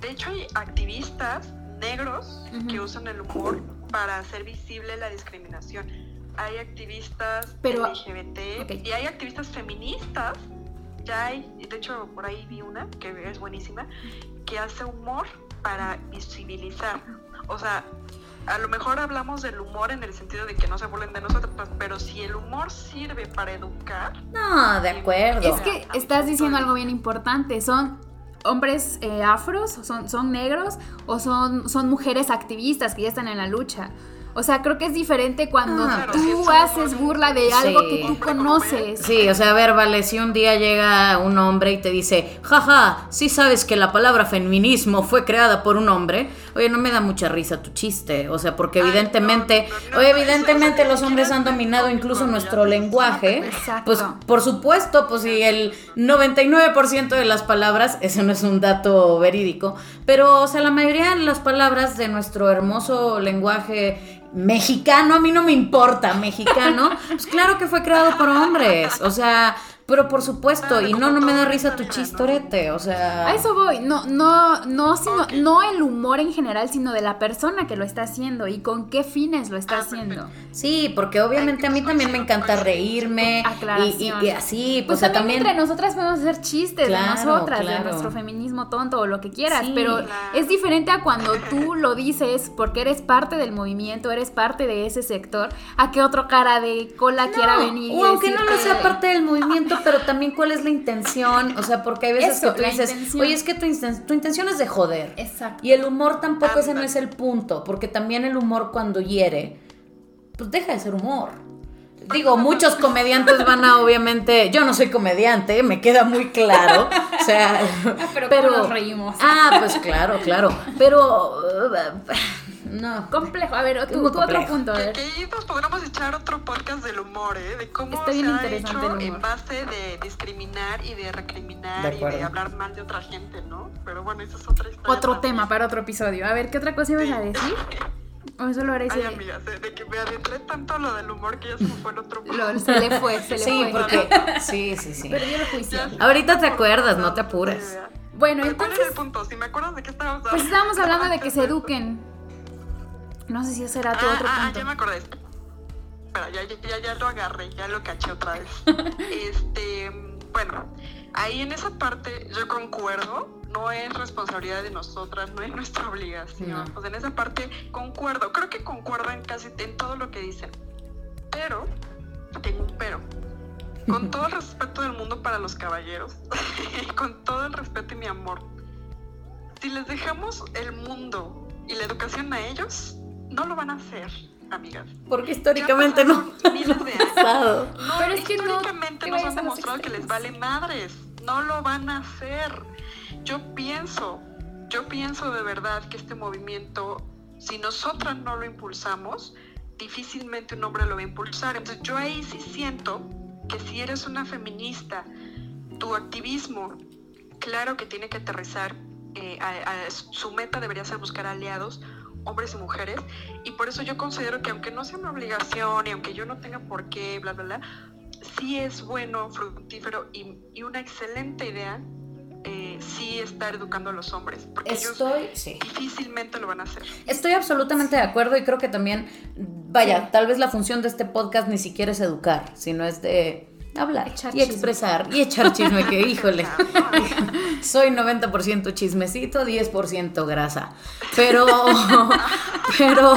De hecho, hay activistas negros que usan el humor para hacer visible la discriminación. Hay activistas LGBT y hay activistas feministas. Ya hay, de hecho, por ahí vi una que es buenísima, que hace humor para visibilizar. O sea, a lo mejor hablamos del humor en el sentido de que no se burlen de nosotros, pero si el humor sirve para educar. No, de acuerdo. Es que estás diciendo algo bien importante. Son hombres eh, afros, son, son negros o son, son mujeres activistas que ya están en la lucha. O sea, creo que es diferente cuando ah, tú haces burla de algo que tú conoces. Sí, o sea, a ver, vale, si un día llega un hombre y te dice, jaja, sí sabes que la palabra feminismo fue creada por un hombre, oye, no me da mucha risa tu chiste, o sea, porque evidentemente, oye, evidentemente los hombres han dominado incluso nuestro lenguaje, pues por supuesto, pues si el 99% de las palabras, eso no es un dato verídico, pero, o sea, la mayoría de las palabras de nuestro hermoso lenguaje mexicano, a mí no me importa, mexicano, pues claro que fue creado por hombres, o sea, Pero por supuesto, y no, no me da risa tu chistorete, o sea... A eso voy, no, no, no, sino, no el humor en general, sino de la persona que lo está haciendo y con qué fines lo está Ah, haciendo. Sí, porque obviamente a mí también me encanta reírme y, y- y así, Pues pues, o sea, también, también... entre nosotras podemos hacer chistes Claro, de nosotras, de nuestro feminismo tonto o lo que quieras, Sí. pero Claro. es diferente a cuando tú lo dices porque eres parte del movimiento, eres parte de ese sector, a que otro cara de cola quiera venir. y o aunque no lo sea parte del movimiento, pero también cuál es la intención, o sea, porque hay veces Eso, que tú dices, intención. oye, es que tu, inten- tu intención es de joder. Exacto. Y el humor tampoco ese no es el punto, porque también el humor cuando hiere, pues deja de ser humor. Digo, muchos comediantes van a, obviamente, yo no soy comediante, me queda muy claro. O sea, pero ¿cómo nos reímos? Ah, pues claro, claro. Pero uh, no. Complejo. A ver, tú, tú otro punto, Que, ahí nos podríamos echar otro podcast del humor, ¿eh? De cómo Está bien se ha interesante hecho el humor. en base de discriminar y de recriminar De y de hablar mal de otra gente, ¿no? Pero bueno, esa es otra historia. Otro también. tema para otro episodio. A ver, ¿qué otra cosa ibas a decir? O solo era Ay, ese. amigas, de, que me adentré tanto lo del humor que ya se me fue el otro punto. Lo- se le fue, se le Sí, fue. porque sí, sí, sí. Perdió el juicio. Ya. Ahorita te acuerdas, no te apures. Bueno, Pero, ¿Cuál entonces, era el punto? Si me acuerdas de qué estábamos pues estábamos hablando de que se eduquen. No sé si ese era tu Ah, otro ah, punto. ya me acordé. Espera, ya, ya, lo agarré, ya lo caché otra vez. este, bueno, ahí en esa parte yo concuerdo, no es responsabilidad de nosotras, no es nuestra obligación. No. Sea, en esa parte concuerdo, creo que concuerdan casi en todo lo que dicen. Pero, tengo un pero. Con todo el respeto del mundo para los caballeros, con todo el respeto y mi amor, si les dejamos el mundo y la educación a ellos, no lo van a hacer, amigas. Porque históricamente no. miles de años. No, Pero es que históricamente te nos han demostrado que les vale madres. No lo van a hacer. Yo pienso, yo pienso de verdad que este movimiento, si nosotras no lo impulsamos, difícilmente un hombre lo va a impulsar. Entonces yo ahí sí siento que si eres una feminista, tu activismo, claro que tiene que aterrizar, eh, a- a- su meta debería ser buscar aliados, hombres y mujeres, y por eso yo considero que aunque no sea una obligación y aunque yo no tenga por qué, bla, bla, bla, sí es bueno, fructífero y, y una excelente idea eh, sí estar educando a los hombres, porque Estoy, ellos sí. difícilmente lo van a hacer. Estoy absolutamente de acuerdo y creo que también, vaya, tal vez la función de este podcast ni siquiera es educar, sino es de hablar Echar y chisme. expresar y echar chisme, que híjole, soy 90% chismecito, 10% grasa. Pero, pero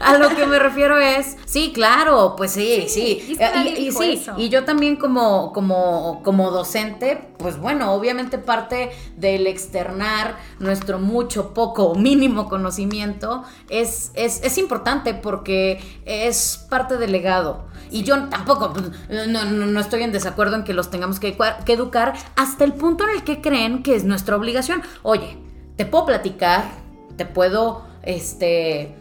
a lo que me refiero es, sí, claro, pues sí, sí. y dijo sí, eso. y yo también como, como, como docente, pues bueno, obviamente parte del externar nuestro mucho, poco o mínimo conocimiento es, es, es importante porque es parte del legado. Y yo tampoco, no, no, no estoy en desacuerdo en que los tengamos que, educar hasta el punto en el que creen que es nuestra obligación. Oye, te puedo platicar, te puedo, este,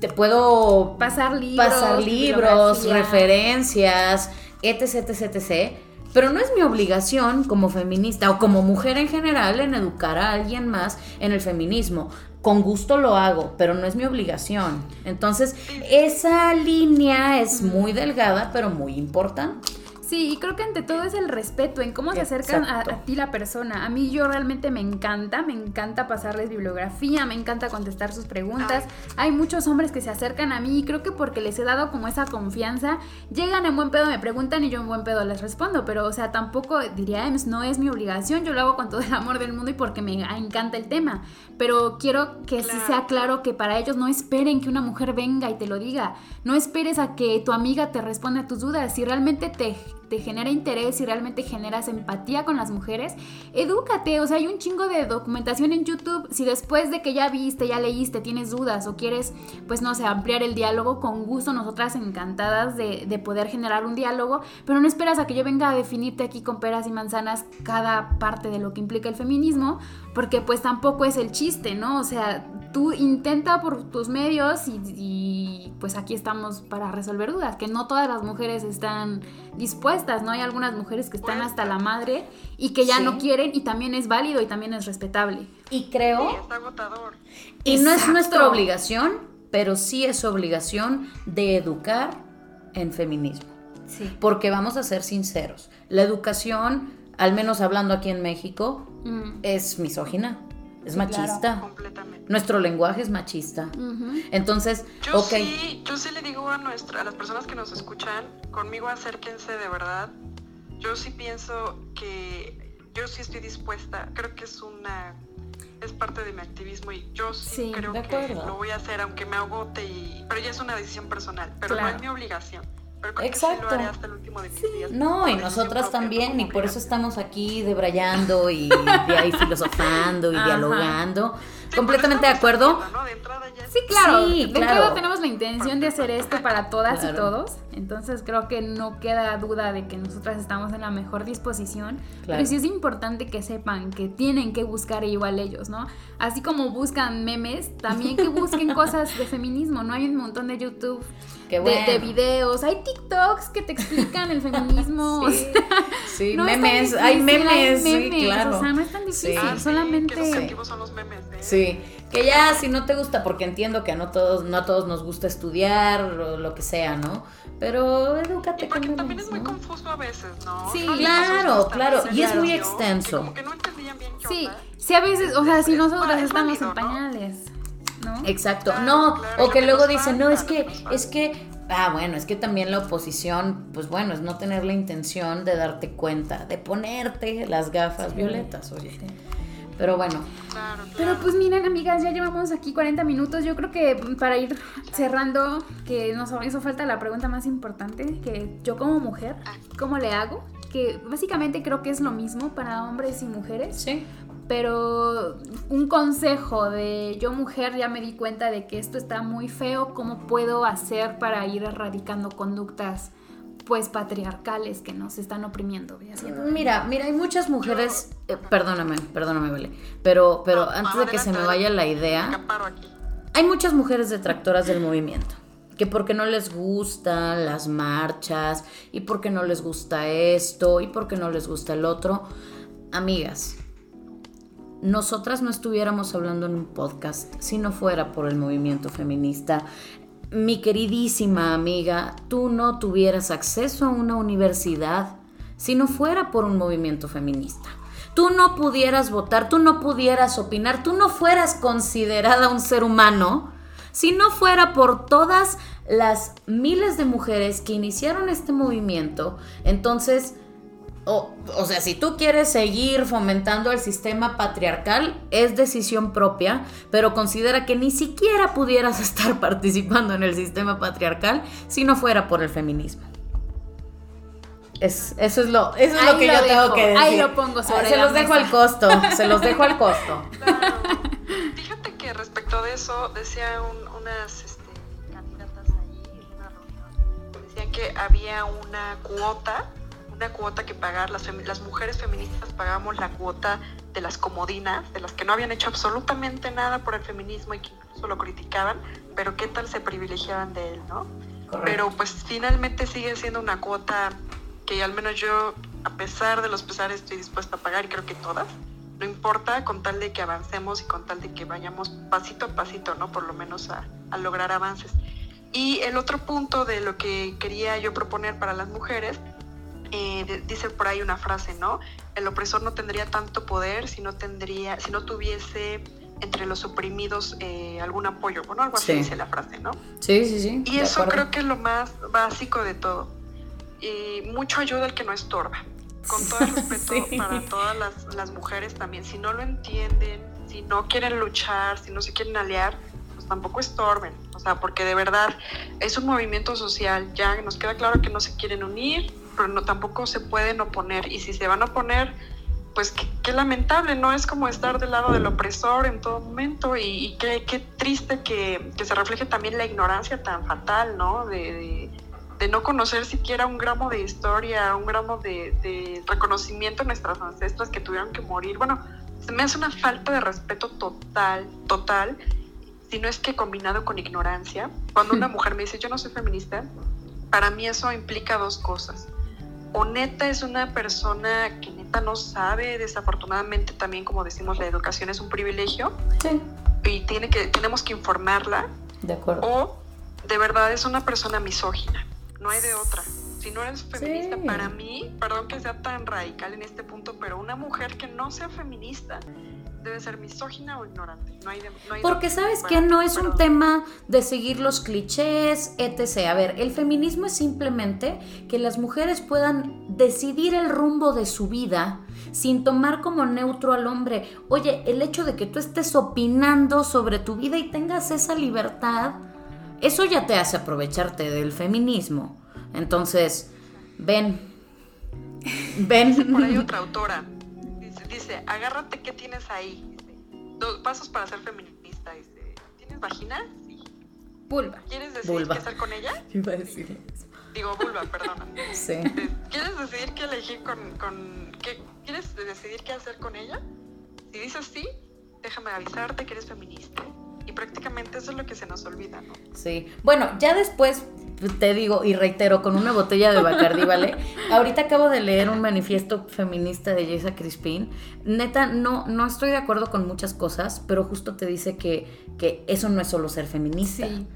te puedo Pasar libros. pasar libros, referencias, etc, etc, etc. Pero no es mi obligación como feminista o como mujer en general en educar a alguien más en el feminismo. Con gusto lo hago, pero no es mi obligación. Entonces, esa línea es muy delgada, pero muy importante. Sí, y creo que ante todo es el respeto en cómo se acercan a, ti la persona. A mí yo realmente me encanta, me encanta pasarles bibliografía, me encanta contestar sus preguntas. Hay muchos hombres que se acercan a mí y creo que porque les he dado como esa confianza, llegan en buen pedo, me preguntan y yo en buen pedo les respondo, pero o sea, tampoco diría, "Ems, no es mi obligación, yo lo hago con todo el amor del mundo y porque me encanta el tema, pero quiero que sí sea claro que para ellos no esperen que una mujer venga y te lo diga, no esperes a que tu amiga te responda a tus dudas, si realmente te te genera interés, si realmente generas empatía con las mujeres, edúcate, o sea, hay un chingo de documentación en YouTube, si después de que ya viste, ya leíste, tienes dudas o quieres, pues no sé, ampliar el diálogo, con gusto nosotras encantadas de, de poder generar un diálogo, pero no esperas a que yo venga a definirte aquí con peras y manzanas cada parte de lo que implica el feminismo, porque pues tampoco es el chiste, ¿no? O sea, tú intenta por tus medios y, y, pues aquí estamos para resolver dudas, que no todas las mujeres están dispuestas, ¿no? Hay algunas mujeres que están hasta la madre y que ya Sí. no quieren y también es válido y también es respetable. Y Sí, creo, está agotador. y no es nuestra obligación, pero sí es obligación de educar en feminismo. Sí. Porque vamos a ser sinceros, la educación, al menos hablando aquí en México, Mm. es misógina, es Sí, machista. Completamente. Nuestro lenguaje es machista. Entonces, Yo ok. sí, yo sí le digo a nuestra, a las personas que nos escuchan, conmigo acérquense de verdad. Yo sí pienso que yo sí estoy dispuesta. Creo que es una es parte de mi activismo y yo sí, Sí, creo que lo voy a hacer aunque me agote y pero ya es una decisión personal, pero Claro. no es mi obligación. Pero creo que Exacto. sí lo haré hasta el último de mis días. No, y nosotras también, y por eso estamos aquí debrayando y, ahí filosofando y Ajá. dialogando. Completamente de acuerdo. haciendo, ¿no? De ya Sí, claro. Sí, de claro. entrada tenemos la intención de hacer esto para todas Claro. y todos. Entonces creo que no queda duda de que nosotras estamos en la mejor disposición. Claro. Pero sí es importante que sepan que tienen que buscar igual ellos, ¿no? Así como buscan memes, también que busquen cosas de feminismo, ¿no? Hay un montón de YouTube Qué de, bueno. de videos, hay TikToks que te explican el feminismo. o Sí, sea, sí, no es tan memes, difícil, hay memes, sí, memes, claro. O sea, no es tan difícil, Sí. Ah, solamente... Son los memes, ¿eh? Sí, que ya si no te gusta, porque entiendo que a no todos, no a todos nos gusta estudiar o lo que sea, ¿no? Pero edúcate Y porque con también es muy ¿no? confuso a veces, ¿no? Sí, No claro, claro, y es muy extenso. Que como que no entendían bien qué Sí, onda. sí, a veces, o sea, si nosotras es estamos en pañales, ¿no? Exacto, Claro, no, claro, o que que luego dicen, no, es que, que nos falta". es que, ah, bueno, es que también la oposición, pues bueno, es no tener la intención de darte cuenta, de ponerte las gafas violetas, oye. Pero bueno, Claro, claro. Pero pues miren, amigas, ya llevamos aquí 40 minutos. Yo creo que para ir cerrando, que nos hizo falta la pregunta más importante, que yo como mujer, ¿cómo le hago? Que básicamente creo que es lo mismo para hombres y mujeres, sí, pero un consejo de yo mujer ya me di cuenta de que esto está muy feo, ¿cómo puedo hacer para ir erradicando conductas pues patriarcales que nos están oprimiendo haciendo Mira, mira, hay muchas mujeres, eh, perdóname, perdóname, Vale, pero, pero No, antes de que se me vaya la idea, hay muchas mujeres detractoras del movimiento, que porque no les gustan las marchas, y porque no les gusta esto, y porque no les gusta el otro. Amigas, nosotras no estuviéramos hablando en un podcast si no fuera por el movimiento feminista. Mi queridísima amiga, tú no tuvieras acceso a una universidad si no fuera por un movimiento feminista. Tú no pudieras votar, tú no pudieras opinar, tú no fueras considerada un ser humano si no fuera por todas las miles de mujeres que iniciaron este movimiento. Entonces, o, o sea, si tú quieres seguir fomentando el sistema patriarcal, es decisión propia, pero considera que ni siquiera pudieras estar participando en el sistema patriarcal si no fuera por el feminismo. Es, eso es lo, eso es lo que lo yo tengo que decir. ahí lo pongo sobre Se la los dejo al costo, se los dejo al costo. Claro. Fíjate que respecto de eso, decía un- unas este, candidatas ahí en una reunión, decían que había una cuota, una cuota que pagar, las, las mujeres feministas pagamos la cuota de las comodinas, de las que no habían hecho absolutamente nada por el feminismo y que incluso lo criticaban, pero qué tal se privilegiaban de él, ¿no? Pero pues finalmente sigue siendo una cuota que al menos yo, a pesar de los pesares, estoy dispuesta a pagar y creo que todas. No importa, con tal de que avancemos y con tal de que vayamos pasito a pasito, ¿no? Por lo menos a, a lograr avances. Y el otro punto de lo que quería yo proponer para las mujeres, eh, dice por ahí una frase, ¿no? El opresor no tendría tanto poder si no tendría, si no tuviese entre los oprimidos eh, algún apoyo. Bueno, algo así Sí. dice la frase, ¿no? Sí, sí, sí. Y eso acuerdo. creo que es lo más básico de todo. Y mucho ayuda el que no estorba. Con todo el respeto Sí. para todas las, las mujeres también. Si no lo entienden, si no quieren luchar, si no se quieren aliar, pues tampoco estorben. O sea, porque de verdad es un movimiento social. Ya nos queda claro que no se quieren unir, pero no, tampoco se pueden oponer. Y si se van a oponer, pues qué, qué lamentable, ¿no? Es como estar del lado del opresor en todo momento y, y qué, qué triste que, que se refleje también la ignorancia tan fatal, ¿no? De, de, de no conocer siquiera un gramo de historia, un gramo de, de reconocimiento a nuestras ancestras que tuvieron que morir. Bueno, se me hace una falta de respeto total, total, si no es que combinado con ignorancia. Cuando una mujer me dice, yo no soy feminista, para mí eso implica dos cosas o neta es una persona que neta no sabe, desafortunadamente también como decimos la educación es un privilegio Sí, y tiene que, tenemos que informarla, de acuerdo. o de verdad es una persona misógina, no hay de otra. Si si no eres feminista, para mí, perdón que sea tan radical en este punto, pero una mujer que no sea feminista debe ser misógina o ignorante. No hay Porque sabes que no es un tema de seguir los clichés, etc. A ver, el feminismo es simplemente que las mujeres puedan decidir el rumbo de su vida sin tomar como neutro al hombre. Oye, el hecho de que tú estés opinando sobre tu vida y tengas esa libertad, eso ya te hace aprovecharte del feminismo. Entonces, ven. Ven. Por ahí otra autora. Dice, agárrate qué tienes ahí. dos pasos para ser feminista. Dice, ¿tienes vagina? Sí. Vulva. ¿Quieres decidir qué hacer con ella? Iba a decir Digo, vulva, perdona. Sí. ¿Quieres decidir qué elegir con, con qué, ¿Quieres decidir qué hacer con ella? Si dices sí, déjame avisarte que eres feminista. Y prácticamente eso es lo que se nos olvida, ¿no? Sí. Bueno, ya después te digo y reitero con una botella de Bacardi, ¿vale? Ahorita acabo de leer un manifiesto feminista de Jessa Crispin. Neta, no, no estoy de acuerdo con muchas cosas, pero justo te dice que, que eso no es solo ser feminista. Sí.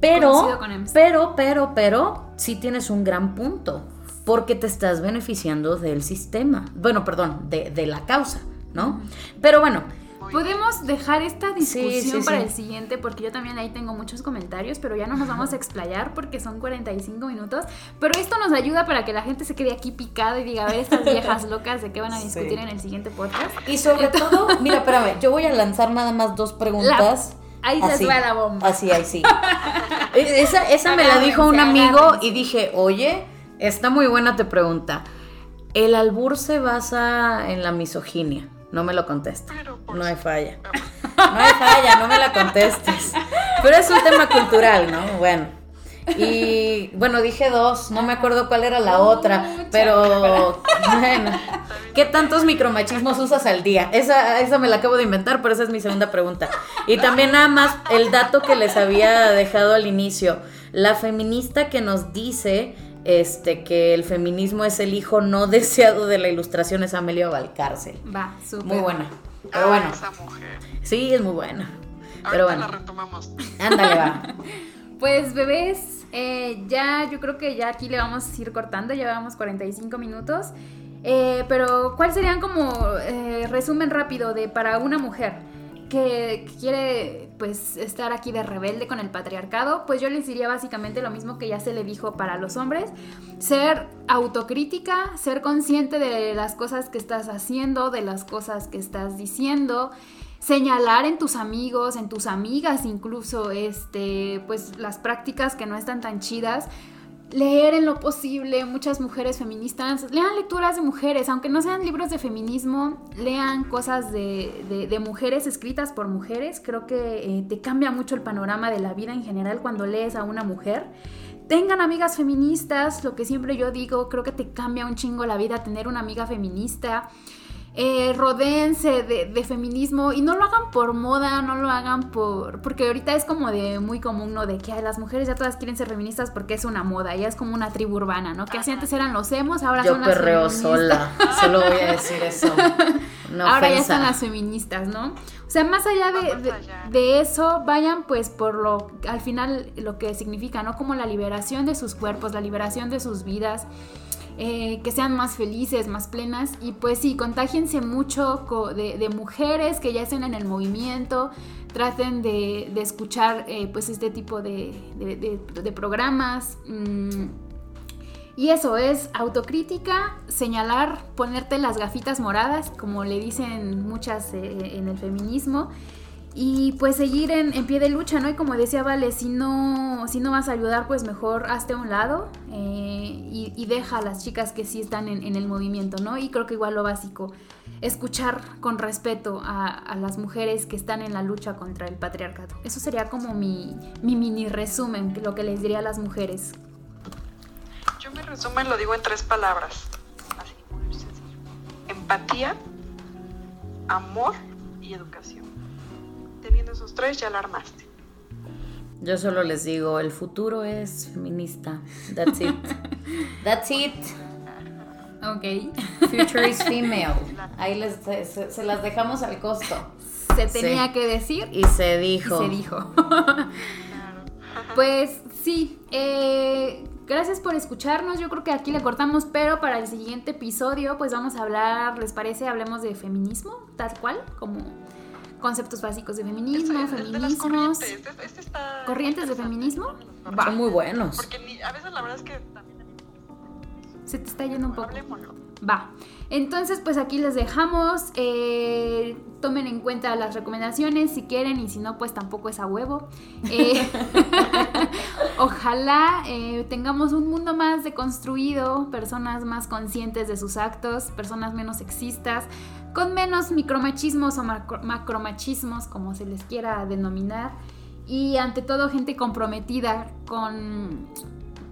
Pero, pero, pero, pero, sí tienes un gran punto, porque te estás beneficiando del sistema. Bueno, perdón, de, de la causa, ¿no? Pero bueno, Podemos dejar esta discusión para el siguiente porque yo también ahí tengo muchos comentarios, pero ya no nos vamos a explayar porque son 45 minutos. Pero esto nos ayuda para que la gente se quede aquí picada y diga, a ver, estas viejas locas de qué van a discutir en el siguiente podcast. Y sobre todo, mira, espérame, yo voy a lanzar nada más dos preguntas. Ahí se va la bomba. Así, ahí sí. esa esa me la dijo un amigo y dije, oye, está muy buena tu pregunta. El albur se basa en la misoginia. No me lo contestes. No hay falla. No hay falla, no me la contestes. Pero es un tema cultural, ¿no? Bueno. Y bueno, dije dos, no me acuerdo cuál era la otra, pero bueno, ¿qué tantos micromachismos usas al día? Esa, esa me la acabo de inventar, pero esa es mi segunda pregunta. Y también nada más el dato que les había dejado al inicio, la feminista que nos dice este, que el feminismo es el hijo no deseado de la ilustración es Amelia Valcárcel. Va, súper. Muy buena. Pero ah, bueno. Sí, es muy buena. Pero bueno. la retomamos. Ándale, va. pues bebés, eh, ya yo creo que ya aquí le vamos a ir cortando, ya llevamos 45 minutos. Eh, pero, ¿cuál serían como eh, resumen rápido de para una mujer? que quiere pues estar aquí de rebelde con el patriarcado, pues yo les diría básicamente lo mismo que ya se le dijo para los hombres, ser autocrítica, ser consciente de las cosas que estás haciendo, de las cosas que estás diciendo, señalar en tus amigos, en tus amigas incluso, este, pues las prácticas que no están tan chidas, leer en lo posible muchas mujeres feministas, lean lecturas de mujeres, aunque no sean libros de feminismo, lean cosas de, mujeres escritas por mujeres, creo que eh, te cambia mucho el panorama de la vida en general cuando lees a una mujer. Tengan amigas feministas, lo que siempre yo digo, creo que te cambia un chingo la vida tener una amiga feminista eh, rodéense de, feminismo y no lo hagan por moda, no lo hagan por... Porque ahorita es como de muy común, ¿no? De que las mujeres ya todas quieren ser feministas porque es una moda, ya es como una tribu urbana, ¿no? Que así antes eran los emos, ahora son las perreo sola, solo voy a decir eso. ahora ya están las feministas, ¿no? O sea, más allá de, de, eso, vayan pues por lo, al final, lo que significa, ¿no? Como la liberación de sus cuerpos, la liberación de sus vidas. Eh, que sean más felices, más plenas. Y pues sí, contágiense mucho de, mujeres que ya estén en el movimiento, traten de, escuchar eh, pues este tipo de, programas. Mm, y eso es autocrítica, señalar, ponerte las gafitas moradas, como le dicen muchas eh, en el feminismo, y pues seguir en, pie de lucha, ¿no? Y como decía Vale, si no, si no vas a ayudar, pues mejor hazte a un lado eh, y, deja a las chicas que sí están en, el movimiento, ¿no? Y creo que igual lo básico, escuchar con respeto a, las mujeres que están en la lucha contra el patriarcado. Eso sería como mi, mi mini resumen, lo que les diría a las mujeres. Yo mi resumen lo digo en tres palabras, así muy sencillo. Empatía, amor y educación esos tres ya la armaste. Yo solo les digo, el futuro es feminista. That's it. That's it. Ok. Future is female. Ahí les, se, las dejamos al costo. Se tenía que decir. Y se dijo. Y se dijo. pues sí, eh, gracias por escucharnos. Yo creo que aquí le cortamos, pero para el siguiente episodio, pues vamos a hablar, ¿les parece? Hablemos de feminismo, tal cual, como conceptos básicos de feminismo, Este- este de feminismos. corrientes, este- este está ¿Corrientes de interesante. feminismo? Va. Son muy buenos. Porque ni- a veces la verdad es que también Se te está yendo un poco. Va. Entonces, pues aquí les dejamos. eh, tomen en cuenta las recomendaciones si quieren y si no, pues tampoco es a huevo. Eh, ojalá eh, tengamos un mundo más deconstruido, personas más conscientes de sus actos, personas menos sexistas, con menos micromachismos o macro- macromachismos, como se les quiera denominar. Y ante todo, gente comprometida con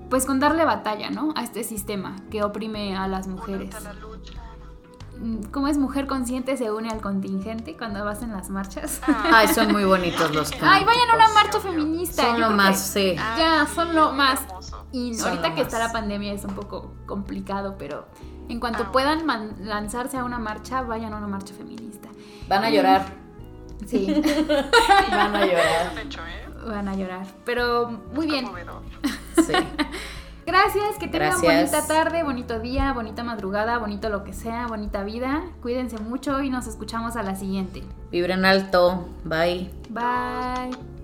pues con darle batalla, ¿no? A este sistema que oprime a las mujeres. Únete a la lucha. Mm, ¿Cómo es mujer consciente se une al contingente cuando vas en las marchas? Ay, son muy bonitos los cantos. Ay, vayan a una marcha feminista. Son lo más, sí. Ya, son lo más. Son ahorita que está la pandemia es un poco complicado, pero en cuanto Ah, puedan lanzarse a una marcha, vayan a una marcha feminista. Van a llorar. Sí, Van a llorar. ¿eh? van a llorar. Pero muy bien. Sí. Gracias, que tengan Gracias. bonita tarde, bonito día, bonita madrugada, bonito lo que sea, bonita vida. Cuídense mucho y nos escuchamos a la siguiente. Vibren alto. Bye. Bye.